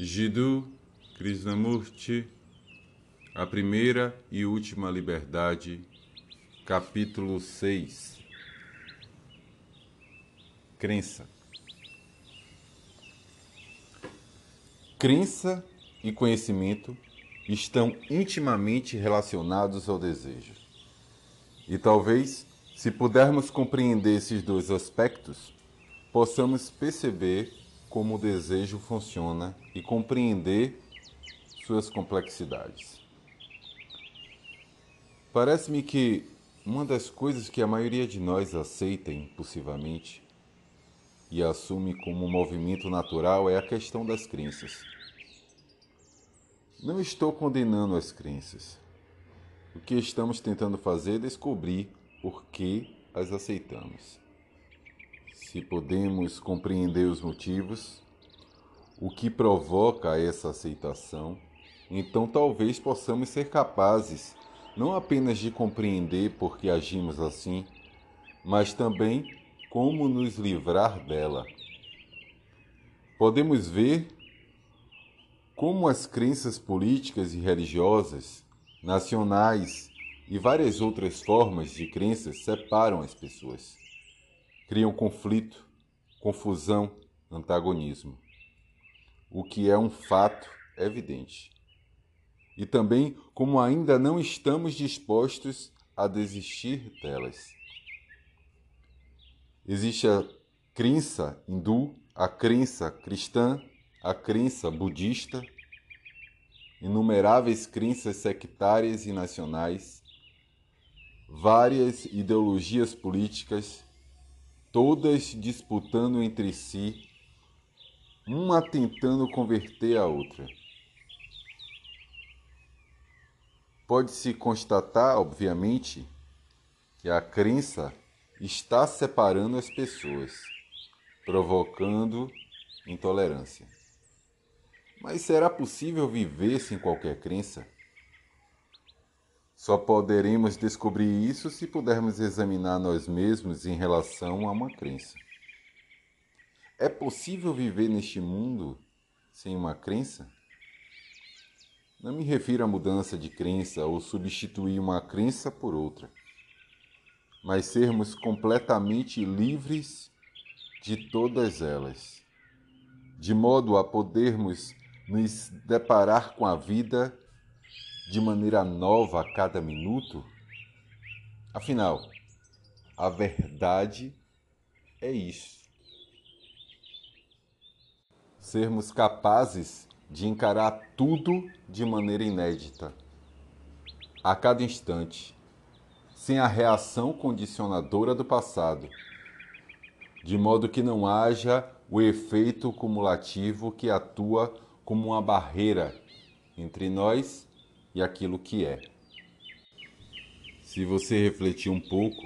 Jiddu Krishnamurti, A Primeira e Última Liberdade, capítulo 6 Crença Crença e conhecimento estão intimamente relacionados ao desejo. E talvez, se pudermos compreender esses dois aspectos, possamos perceber como o desejo funciona e compreender suas complexidades. Parece-me que uma das coisas que a maioria de nós aceita impulsivamente e assume como um movimento natural é a questão das crenças. Não estou condenando as crenças. O que estamos tentando fazer é descobrir por que as aceitamos. Se podemos compreender os motivos, o que provoca essa aceitação, então talvez possamos ser capazes não apenas de compreender por que agimos assim, mas também como nos livrar dela. Podemos ver como as crenças políticas e religiosas, nacionais e várias outras formas de crenças separam as pessoas. Criam conflito, confusão, antagonismo. O que é um fato evidente. E também como ainda não estamos dispostos a desistir delas. Existe a crença hindu, a crença cristã a crença budista, inumeráveis crenças sectárias e nacionais, várias ideologias políticas, todas disputando entre si, uma tentando converter a outra. Pode-se constatar, obviamente, que a crença está separando as pessoas, provocando intolerância. Mas será possível viver sem qualquer crença? Só poderemos descobrir isso se pudermos examinar nós mesmos em relação a uma crença. É possível viver neste mundo sem uma crença? Não me refiro à mudança de crença ou substituir uma crença por outra, mas sermos completamente livres de todas elas, de modo a podermos nos deparar com a vida de maneira nova a cada minuto? Afinal, a verdade é isso. Sermos capazes de encarar tudo de maneira inédita, a cada instante, sem a reação condicionadora do passado, de modo que não haja o efeito cumulativo que atua como uma barreira entre nós e aquilo que é. Se você refletir um pouco,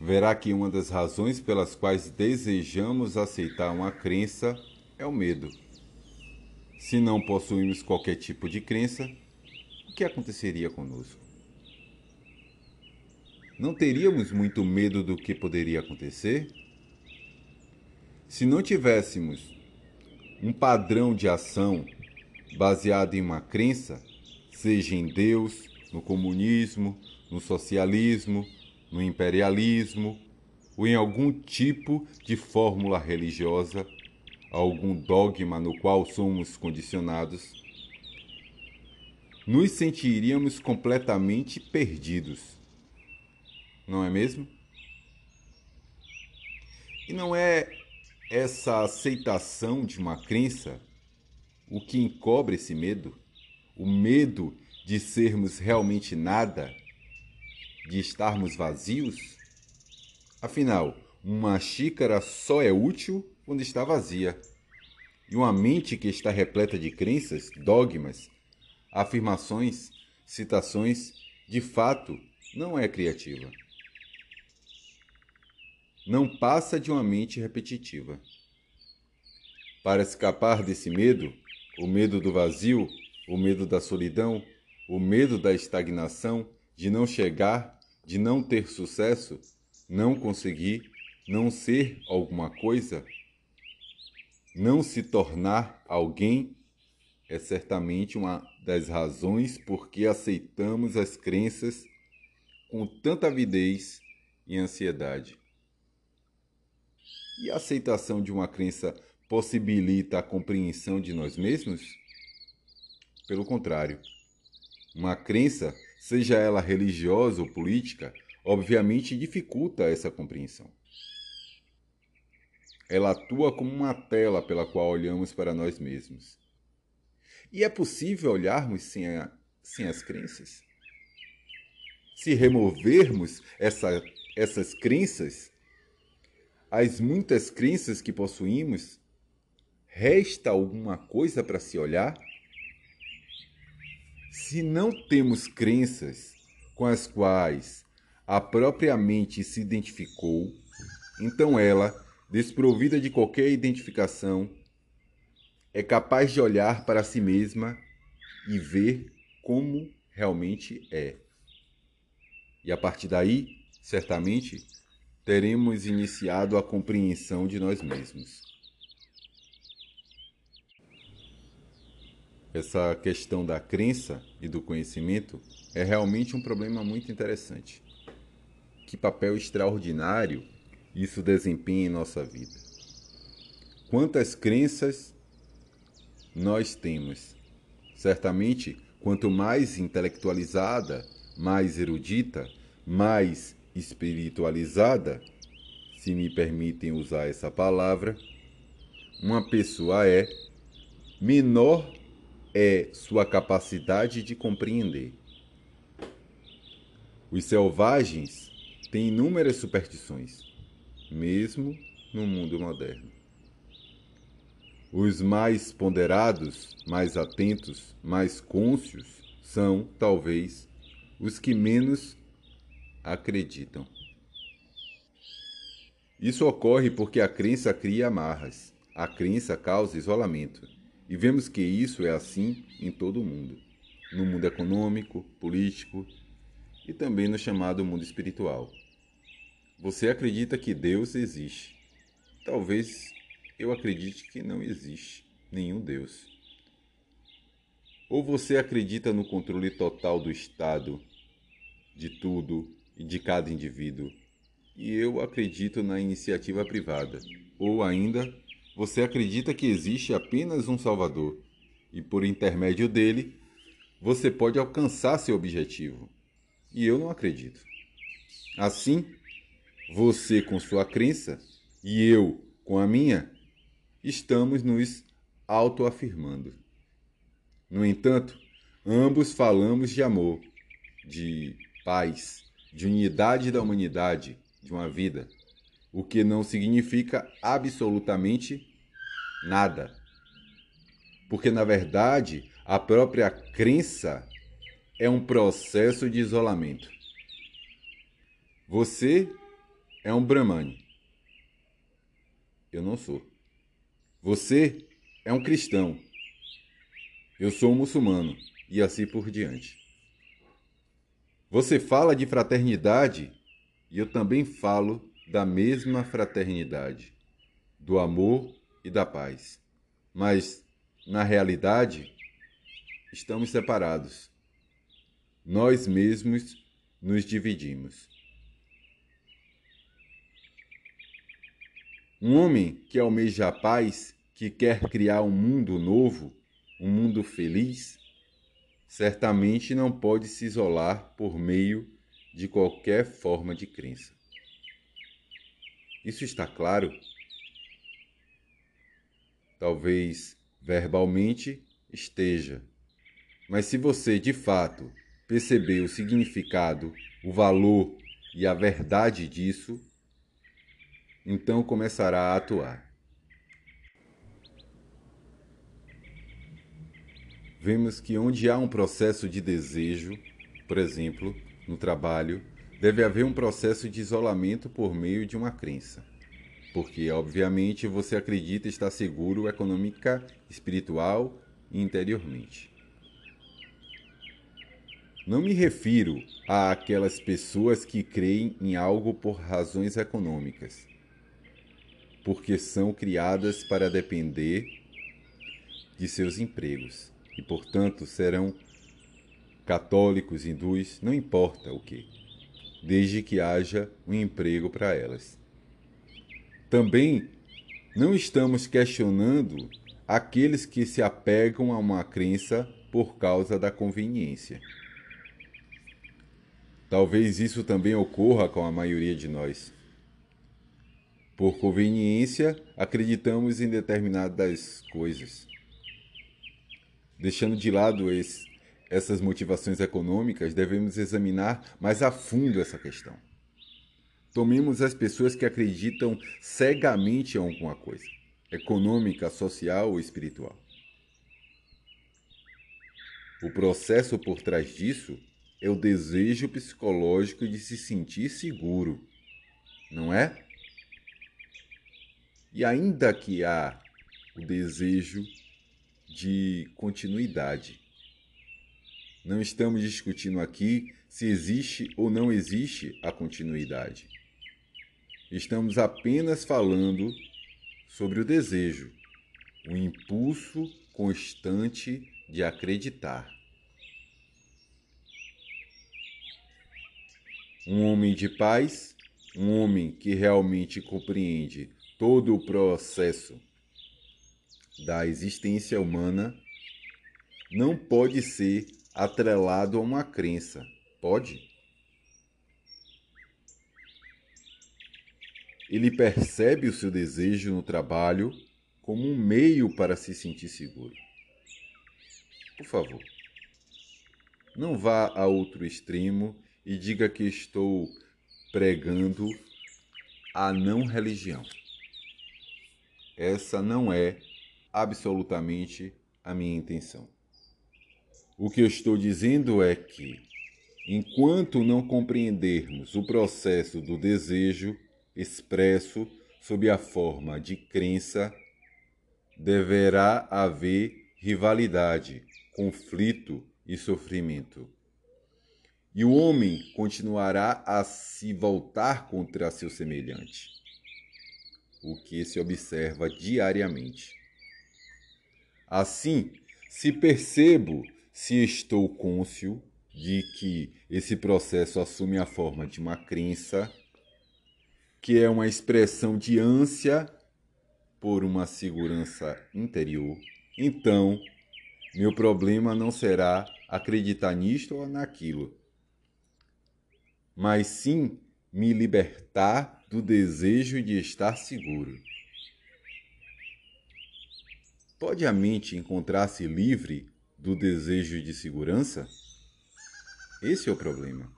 verá que uma das razões pelas quais desejamos aceitar uma crença é o medo. Se não possuímos qualquer tipo de crença, o que aconteceria conosco? Não teríamos muito medo do que poderia acontecer? Se não tivéssemos um padrão de ação baseado em uma crença, seja em Deus, no comunismo, no socialismo, no imperialismo ou em algum tipo de fórmula religiosa, algum dogma no qual somos condicionados, nos sentiríamos completamente perdidos. Não é mesmo? E não é essa aceitação de uma crença, o que encobre esse medo, o medo de sermos realmente nada, de estarmos vazios? Afinal, uma xícara só é útil quando está vazia. E uma mente que está repleta de crenças, dogmas, afirmações, citações, de fato, não é criativa não passa de uma mente repetitiva. Para escapar desse medo, o medo do vazio, o medo da solidão, o medo da estagnação, de não chegar, de não ter sucesso, não conseguir, não ser alguma coisa, não se tornar alguém é certamente uma das razões por que aceitamos as crenças com tanta avidez e ansiedade. E a aceitação de uma crença possibilita a compreensão de nós mesmos? Pelo contrário, uma crença, seja ela religiosa ou política, obviamente dificulta essa compreensão. Ela atua como uma tela pela qual olhamos para nós mesmos. E é possível olharmos sem, a, sem as crenças? Se removermos essa, essas crenças, as muitas crenças que possuímos, resta alguma coisa para se olhar? Se não temos crenças com as quais a própria mente se identificou, então ela desprovida de qualquer identificação, é capaz de olhar para si mesma e ver como realmente é. E a partir daí, certamente, teremos iniciado a compreensão de nós mesmos. Essa questão da crença e do conhecimento é realmente um problema muito interessante. Que papel extraordinário isso desempenha em nossa vida. Quantas crenças nós temos? Certamente, quanto mais intelectualizada, mais erudita, mais espiritualizada, se me permitem usar essa palavra, uma pessoa é, menor é sua capacidade de compreender. Os selvagens têm inúmeras superstições mesmo no mundo moderno. Os mais ponderados, mais atentos, mais cônscios são, talvez, os que menos acreditam. Isso ocorre porque a crença cria amarras, a crença causa isolamento. E vemos que isso é assim em todo o mundo no mundo econômico, político e também no chamado mundo espiritual. Você acredita que Deus existe. Talvez eu acredite que não existe nenhum Deus. Ou você acredita no controle total do Estado, de tudo e de cada indivíduo, e eu acredito na iniciativa privada. Ou ainda, você acredita que existe apenas um Salvador, e por intermédio dele, você pode alcançar seu objetivo. E eu não acredito. Assim, você com sua crença e eu com a minha, estamos nos autoafirmando. No entanto, ambos falamos de amor, de paz, de unidade da humanidade, de uma vida, o que não significa absolutamente nada. Porque, na verdade, a própria crença é um processo de isolamento. Você é um Brahmani. Eu não sou. Você é um cristão. Eu sou um muçulmano. E assim por diante. Você fala de fraternidade e eu também falo da mesma fraternidade, do amor e da paz. Mas, na realidade, estamos separados. Nós mesmos nos dividimos. Um homem que almeja a paz, que quer criar um mundo novo, um mundo feliz, certamente não pode se isolar por meio de qualquer forma de crença. Isso está claro? Talvez verbalmente esteja, mas se você de fato perceber o significado, o valor e a verdade disso, então começará a atuar. Vemos que onde há um processo de desejo, por exemplo, no trabalho, deve haver um processo de isolamento por meio de uma crença. Porque, obviamente, você acredita estar seguro econômica, espiritual e interiormente. Não me refiro a aquelas pessoas que creem em algo por razões econômicas porque são criadas para depender de seus empregos e, portanto, serão católicos, hindus, não importa o que, desde que haja um emprego para elas. Também não estamos questionando aqueles que se apegam a uma crença por causa da conveniência. Talvez isso também ocorra com a maioria de nós. Por conveniência, acreditamos em determinadas coisas. Deixando de lado esse, essas motivações econômicas, devemos examinar mais a fundo essa questão. Tomemos as pessoas que acreditam cegamente em alguma coisa, econômica, social ou espiritual. O processo por trás disso é o desejo psicológico de se sentir seguro, não é? E ainda que há o desejo de continuidade. Não estamos discutindo aqui se existe ou não existe a continuidade. Estamos apenas falando sobre o desejo, o impulso constante de acreditar. Um homem de paz, um homem que realmente compreende todo o processo da existência humana não pode ser atrelado a uma crença. Pode? Ele percebe o seu desejo no trabalho como um meio para se sentir seguro. Por favor, não vá a outro extremo e diga que estou pregando a não religião. Essa não é absolutamente a minha intenção. O que eu estou dizendo é que, enquanto não compreendermos o processo do desejo expresso sob a forma de crença, deverá haver rivalidade, conflito e sofrimento. E o homem continuará a se voltar contra seu semelhante, o que se observa diariamente. Assim, se percebo se estou cônscio de que esse processo assume a forma de uma crença, que é uma expressão de ânsia por uma segurança interior, então meu problema não será acreditar nisto ou naquilo, mas sim me libertar do desejo de estar seguro. Pode a mente encontrar-se livre do desejo de segurança? Esse é o problema.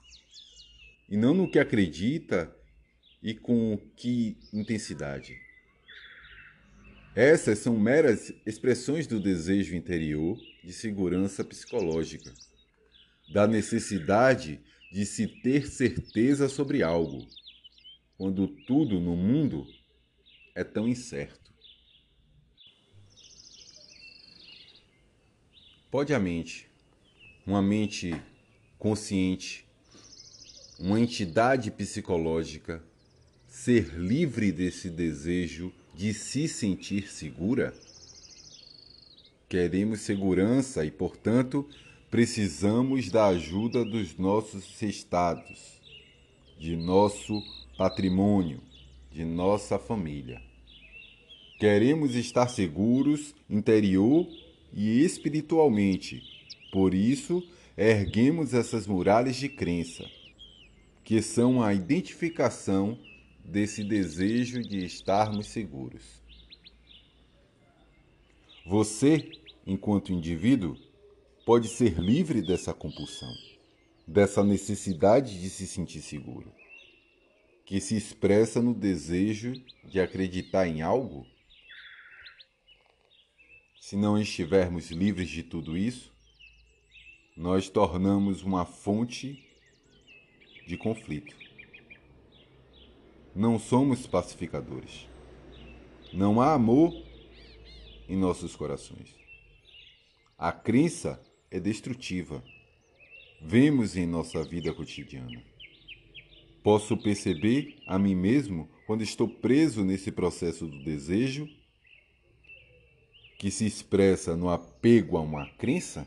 E não no que acredita e com que intensidade. Essas são meras expressões do desejo interior de segurança psicológica, da necessidade de se ter certeza sobre algo, quando tudo no mundo é tão incerto. Pode a mente, uma mente consciente, uma entidade psicológica, ser livre desse desejo de se sentir segura? Queremos segurança e, portanto, precisamos da ajuda dos nossos estados, de nosso patrimônio, de nossa família. Queremos estar seguros interior e espiritualmente. Por isso, erguemos essas muralhas de crença, que são a identificação desse desejo de estarmos seguros. Você, enquanto indivíduo, pode ser livre dessa compulsão, dessa necessidade de se sentir seguro, que se expressa no desejo de acreditar em algo se não estivermos livres de tudo isso, nós tornamos uma fonte de conflito. Não somos pacificadores. Não há amor em nossos corações. A crença é destrutiva. Vemos em nossa vida cotidiana. Posso perceber a mim mesmo quando estou preso nesse processo do desejo, que se expressa no apego a uma crença,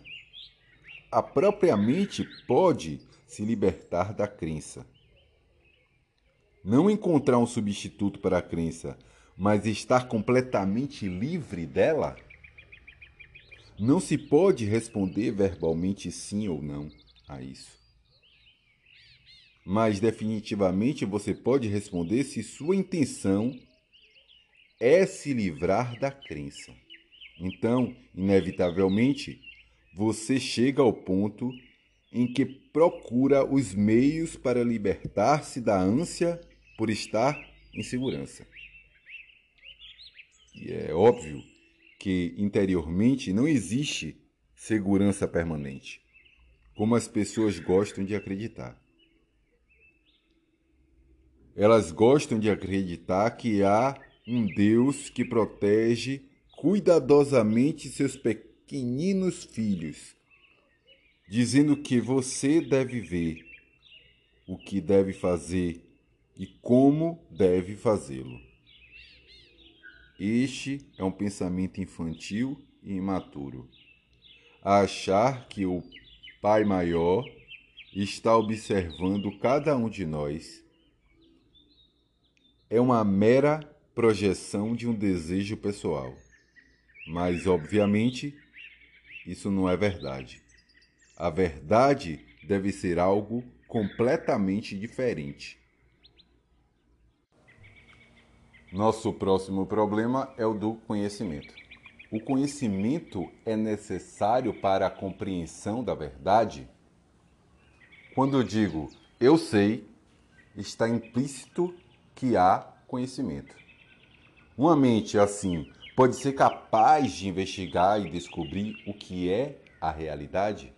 a própria mente pode se libertar da crença. Não encontrar um substituto para a crença, mas estar completamente livre dela? Não se pode responder verbalmente sim ou não a isso. Mas definitivamente você pode responder se sua intenção é se livrar da crença. Então, inevitavelmente, você chega ao ponto em que procura os meios para libertar-se da ânsia por estar em segurança. E é óbvio que interiormente não existe segurança permanente, como as pessoas gostam de acreditar. Elas gostam de acreditar que há um Deus que protege cuidadosamente seus pequeninos filhos, dizendo que você deve ver o que deve fazer e como deve fazê-lo. Este é um pensamento infantil e imaturo. Achar que o Pai Maior está observando cada um de nós é uma mera projeção de um desejo pessoal. Mas, obviamente, isso não é verdade. A verdade deve ser algo completamente diferente. Nosso próximo problema é o do conhecimento. O conhecimento é necessário para a compreensão da verdade? Quando eu digo eu sei, está implícito que há conhecimento. Uma mente assim pode ser capaz de investigar e descobrir o que é a realidade?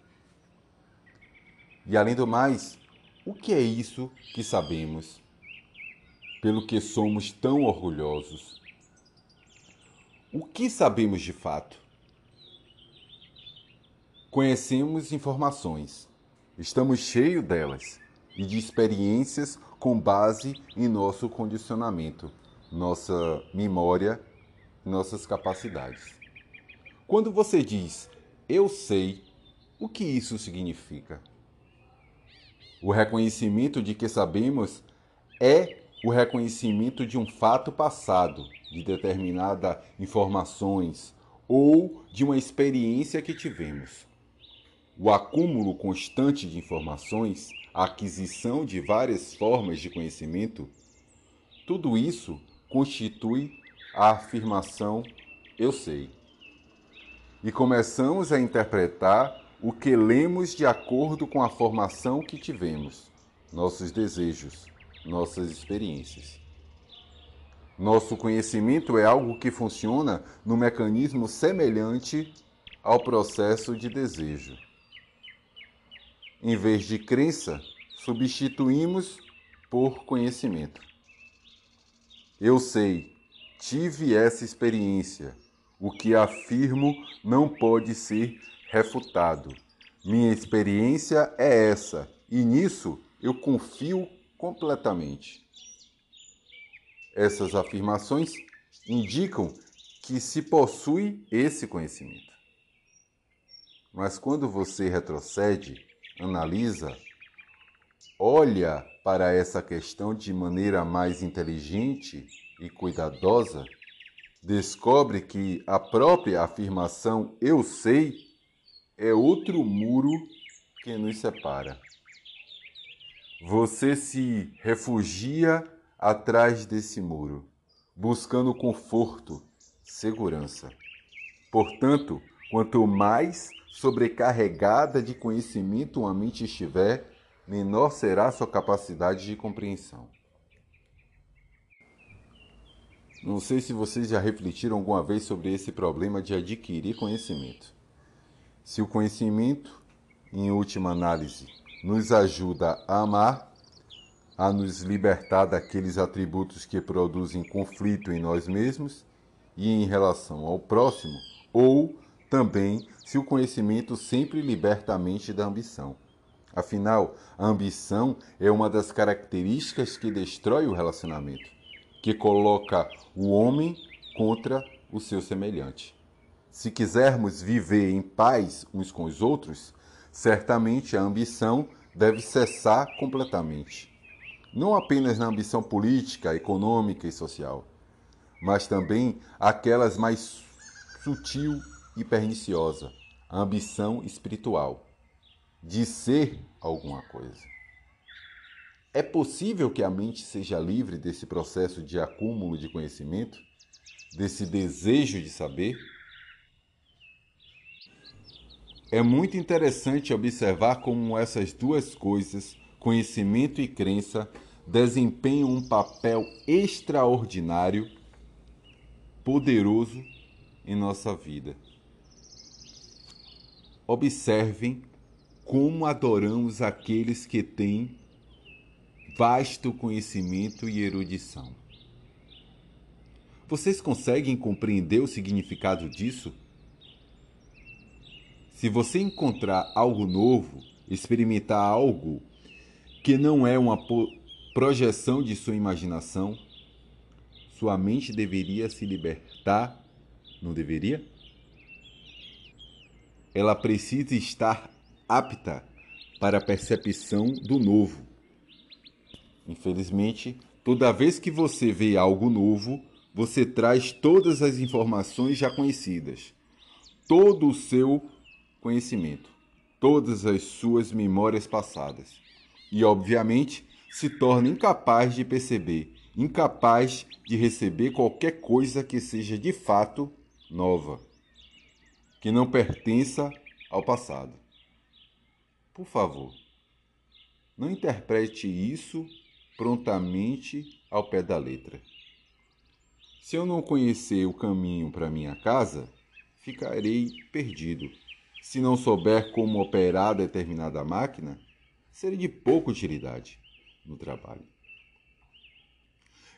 E além do mais, o que é isso que sabemos, pelo que somos tão orgulhosos? O que sabemos de fato? Conhecemos informações, estamos cheios delas e de experiências com base em nosso condicionamento, nossa memória, nossas capacidades. Quando você diz eu sei, o que isso significa? O reconhecimento de que sabemos é o reconhecimento de um fato passado, de determinada informações ou de uma experiência que tivemos. O acúmulo constante de informações a aquisição de várias formas de conhecimento, tudo isso constitui a afirmação eu sei. E começamos a interpretar o que lemos de acordo com a formação que tivemos, nossos desejos, nossas experiências. Nosso conhecimento é algo que funciona no mecanismo semelhante ao processo de desejo. Em vez de crença, substituímos por conhecimento. Eu sei, tive essa experiência. O que afirmo não pode ser refutado. Minha experiência é essa, e nisso eu confio completamente. Essas afirmações indicam que se possui esse conhecimento. Mas quando você retrocede, analisa, olha para essa questão de maneira mais inteligente e cuidadosa, descobre que a própria afirmação eu sei é outro muro que nos separa. Você se refugia atrás desse muro, buscando conforto, segurança. Portanto, quanto mais sobrecarregada de conhecimento uma mente estiver, menor será sua capacidade de compreensão. Não sei se vocês já refletiram alguma vez sobre esse problema de adquirir conhecimento. Se o conhecimento, em última análise, nos ajuda a amar, a nos libertar daqueles atributos que produzem conflito em nós mesmos e em relação ao próximo, ou também se o conhecimento sempre liberta a mente da ambição. Afinal, a ambição é uma das características que destrói o relacionamento. Que coloca o homem contra o seu semelhante. Se quisermos viver em paz uns com os outros, certamente a ambição deve cessar completamente. Não apenas na ambição política, econômica e social, mas também aquelas mais sutil e perniciosa, a ambição espiritual, de ser alguma coisa. É possível que a mente seja livre desse processo de acúmulo de conhecimento, desse desejo de saber? É muito interessante observar como essas duas coisas, conhecimento e crença, desempenham um papel extraordinário, poderoso em nossa vida. Observem como adoramos aqueles que têm vasto conhecimento e erudição. Vocês conseguem compreender o significado disso? Se você encontrar algo novo, experimentar algo que não é uma projeção de sua imaginação, sua mente deveria se libertar, não deveria? Ela precisa estar apta para a percepção do novo. Infelizmente, toda vez que você vê algo novo, você traz todas as informações já conhecidas, todo o seu conhecimento, todas as suas memórias passadas. E, obviamente, se torna incapaz de perceber, incapaz de receber qualquer coisa que seja de fato nova, que não pertença ao passado. Por favor, não interprete isso prontamente ao pé da letra. Se eu não conhecer o caminho para minha casa, ficarei perdido se não souber como operar determinada máquina, seria de pouca utilidade no trabalho.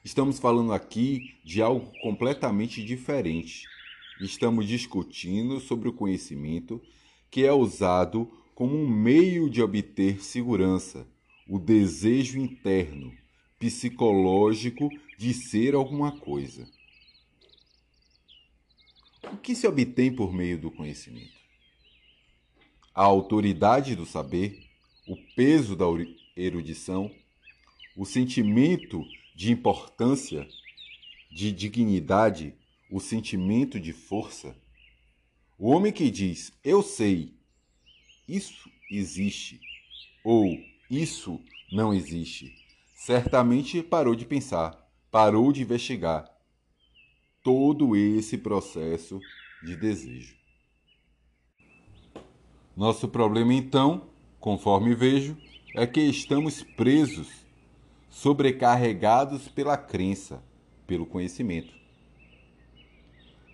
Estamos falando aqui de algo completamente diferente. Estamos discutindo sobre o conhecimento que é usado como um meio de obter segurança, o desejo interno, psicológico de ser alguma coisa. O que se obtém por meio do conhecimento? a autoridade do saber, o peso da erudição, o sentimento de importância, de dignidade, o sentimento de força. O homem que diz eu sei, isso existe, ou isso não existe, certamente parou de pensar, parou de investigar todo esse processo de desejo. Nosso problema, então, conforme vejo, é que estamos presos, sobrecarregados pela crença, pelo conhecimento.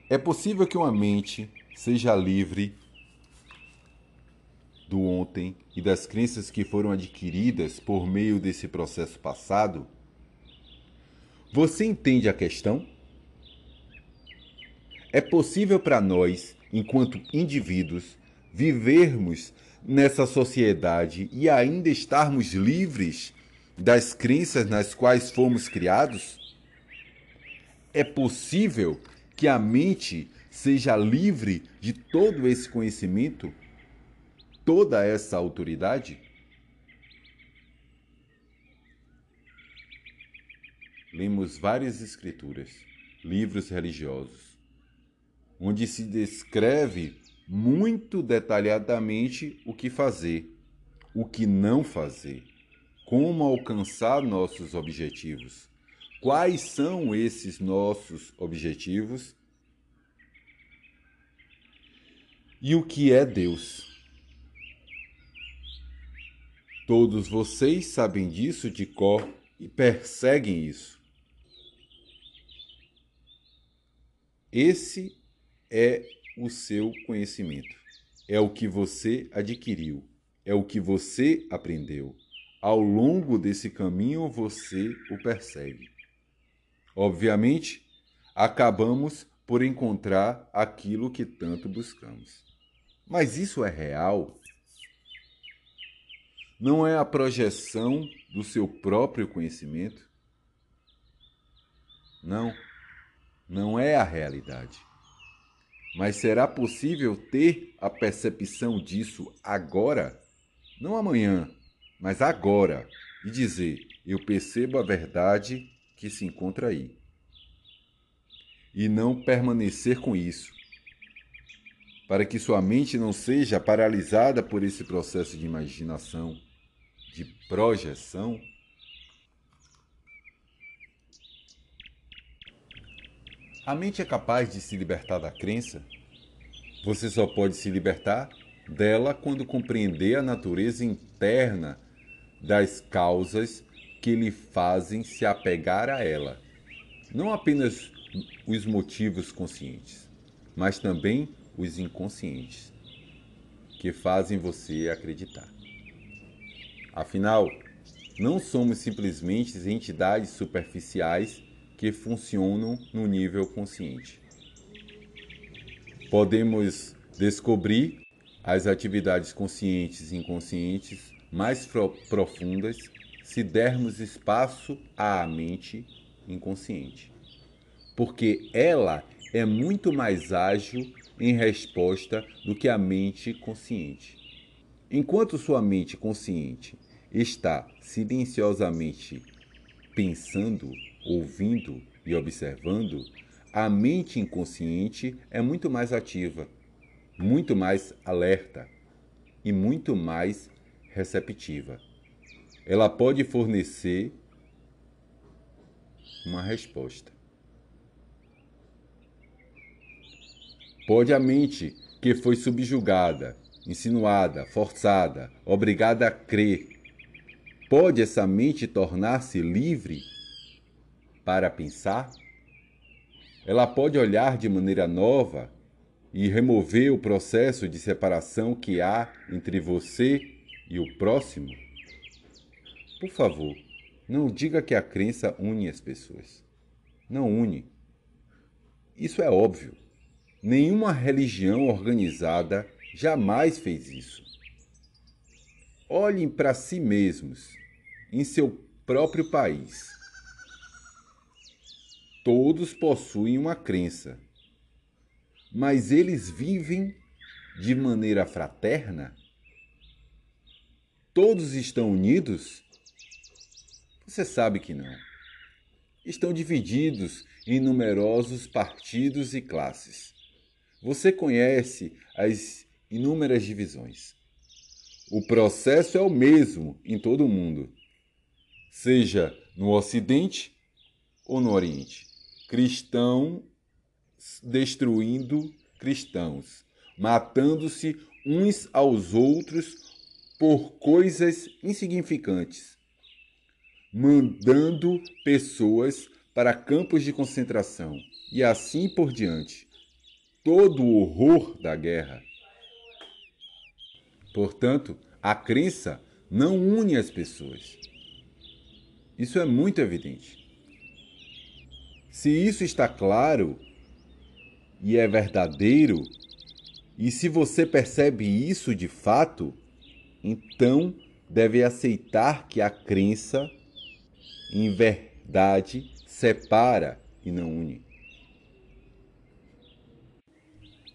É possível que uma mente seja livre do ontem e das crenças que foram adquiridas por meio desse processo passado? Você entende a questão? É possível para nós, enquanto indivíduos, vivermos nessa sociedade e ainda estarmos livres das crenças nas quais fomos criados? É possível que a mente seja livre de todo esse conhecimento, toda essa autoridade? Lemos várias escrituras, livros religiosos, onde se descreve muito detalhadamente o que fazer, o que não fazer, como alcançar nossos objetivos. Quais são esses nossos objetivos? E o que é Deus? Todos vocês sabem disso de cor e perseguem isso. Esse é o seu conhecimento. É o que você adquiriu, é o que você aprendeu. Ao longo desse caminho você o persegue. Obviamente, acabamos por encontrar aquilo que tanto buscamos. Mas isso é real? Não é a projeção do seu próprio conhecimento? Não, não é a realidade. Mas será possível ter a percepção disso agora? Não amanhã, mas agora, e dizer: eu percebo a verdade que se encontra aí. E não permanecer com isso, para que sua mente não seja paralisada por esse processo de imaginação, de projeção. A mente é capaz de se libertar da crença? Você só pode se libertar dela quando compreender a natureza interna das causas que lhe fazem se apegar a ela. Não apenas os motivos conscientes, mas também os inconscientes, que fazem você acreditar. Afinal, não somos simplesmente entidades superficiais que funcionam no nível consciente. Podemos descobrir as atividades conscientes e inconscientes mais profundas se dermos espaço à mente inconsciente. Porque ela é muito mais ágil em resposta do que a mente consciente. Enquanto sua mente consciente está silenciosamente pensando, ouvindo e observando, a mente inconsciente é muito mais ativa, muito mais alerta e muito mais receptiva ela pode fornecer uma resposta. Pode a mente que foi subjugada, insinuada, forçada, obrigada a crer, pode essa mente tornar-se livre para pensar? Ela pode olhar de maneira nova e remover o processo de separação que há entre você e o próximo? Por favor, não diga que a crença une as pessoas. Não une. Isso é óbvio. Nenhuma religião organizada jamais fez isso. Olhem para si mesmos, em seu próprio país. Todos possuem uma crença, mas eles vivem de maneira fraterna? Todos estão unidos? Você sabe que não. Estão divididos em numerosos partidos e classes. Você conhece as inúmeras divisões. O processo é o mesmo em todo o mundo, seja no Ocidente ou no Oriente. Cristãos destruindo cristãos, matando-se uns aos outros por coisas insignificantes mandando pessoas para campos de concentração e assim por diante. Todo o horror da guerra. Portanto, a crença não une as pessoas. Isso é muito evidente. Se isso está claro e é verdadeiro, e se você percebe isso de fato, então deve aceitar que a crença em verdade, separa e não une.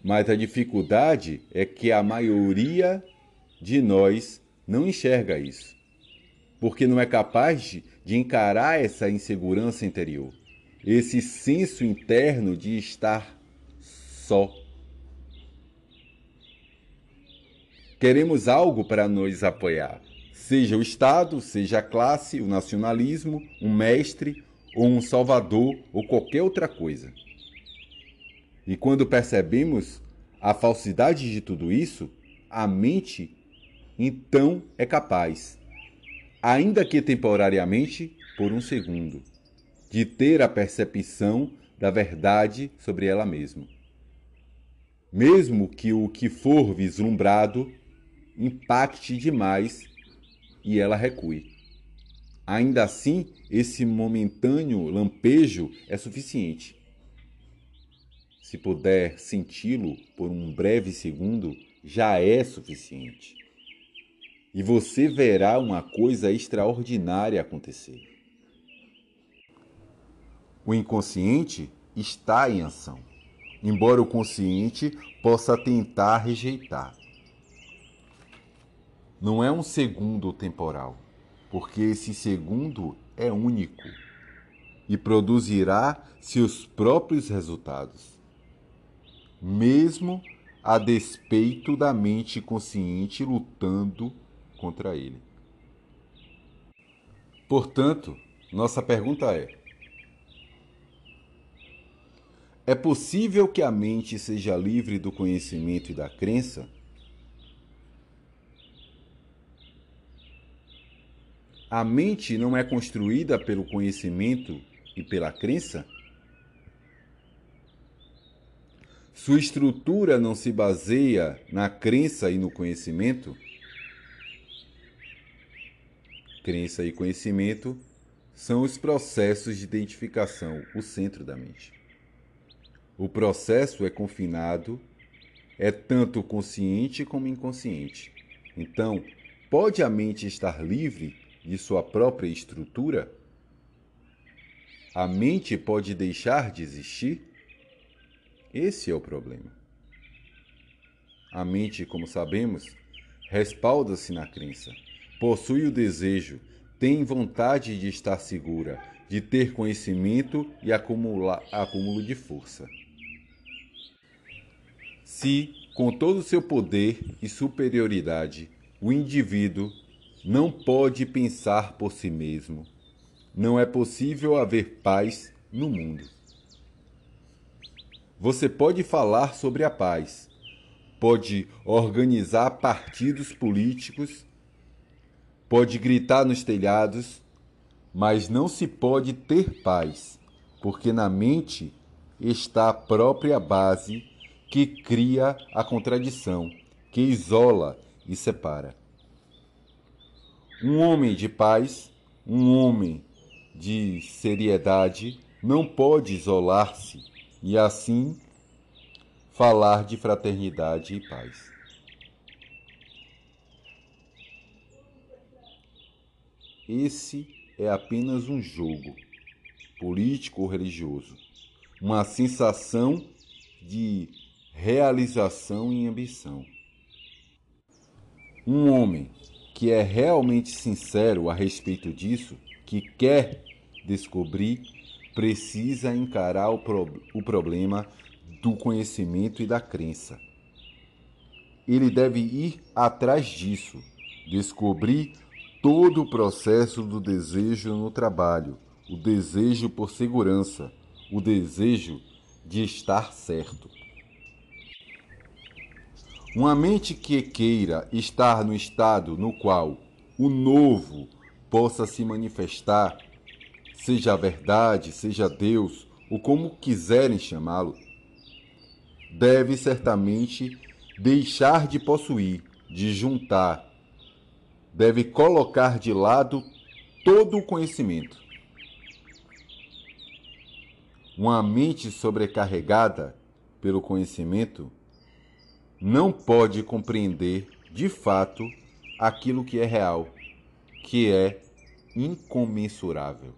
Mas a dificuldade é que a maioria de nós não enxerga isso, porque não é capaz de, de encarar essa insegurança interior, esse senso interno de estar só. Queremos algo para nos apoiar, seja o Estado, seja a classe, o nacionalismo, um mestre ou um salvador ou qualquer outra coisa. E quando percebemos a falsidade de tudo isso, a mente então é capaz, ainda que temporariamente, por um segundo, de ter a percepção da verdade sobre ela mesma. Mesmo que o que for vislumbrado impacte demais e ela recue. Ainda assim, esse momentâneo lampejo é suficiente. Se puder senti-lo por um breve segundo, já é suficiente. E você verá uma coisa extraordinária acontecer. O inconsciente está em ação, embora o consciente possa tentar rejeitar. Não é um segundo temporal, porque esse segundo é único e produzirá seus próprios resultados, mesmo a despeito da mente consciente lutando contra ele. Portanto, nossa pergunta é: é possível que a mente seja livre do conhecimento e da crença? A mente não é construída pelo conhecimento e pela crença? Sua estrutura não se baseia na crença e no conhecimento? Crença e conhecimento são os processos de identificação, o centro da mente. O processo é confinado, é tanto consciente como inconsciente. Então, pode a mente estar livre de sua própria estrutura? A mente pode deixar de existir? Esse é o problema. A mente, como sabemos, respalda-se na crença possui o desejo, tem vontade de estar segura, de ter conhecimento e acumular acúmulo de força. Se, com todo o seu poder e superioridade, o indivíduo não pode pensar por si mesmo, não é possível haver paz no mundo. Você pode falar sobre a paz, pode organizar partidos políticos pode gritar nos telhados, mas não se pode ter paz, porque na mente está a própria base que cria a contradição, que isola e separa. Um homem de paz, um homem de seriedade, não pode isolar-se e assim falar de fraternidade e paz. Esse é apenas um jogo, político ou religioso, uma sensação de realização e ambição. Um homem que é realmente sincero a respeito disso, que quer descobrir, precisa encarar o, pro o problema do conhecimento e da crença. Ele deve ir atrás disso, descobrir todo o processo do desejo no trabalho, o desejo por segurança, o desejo de estar certo. Uma mente que queira estar no estado no qual o novo possa se manifestar, seja a verdade, seja Deus, ou como quiserem chamá-lo, deve certamente deixar de possuir, de juntar, deve colocar de lado todo o conhecimento. Uma mente sobrecarregada pelo conhecimento não pode compreender de fato aquilo que é real, que é incomensurável.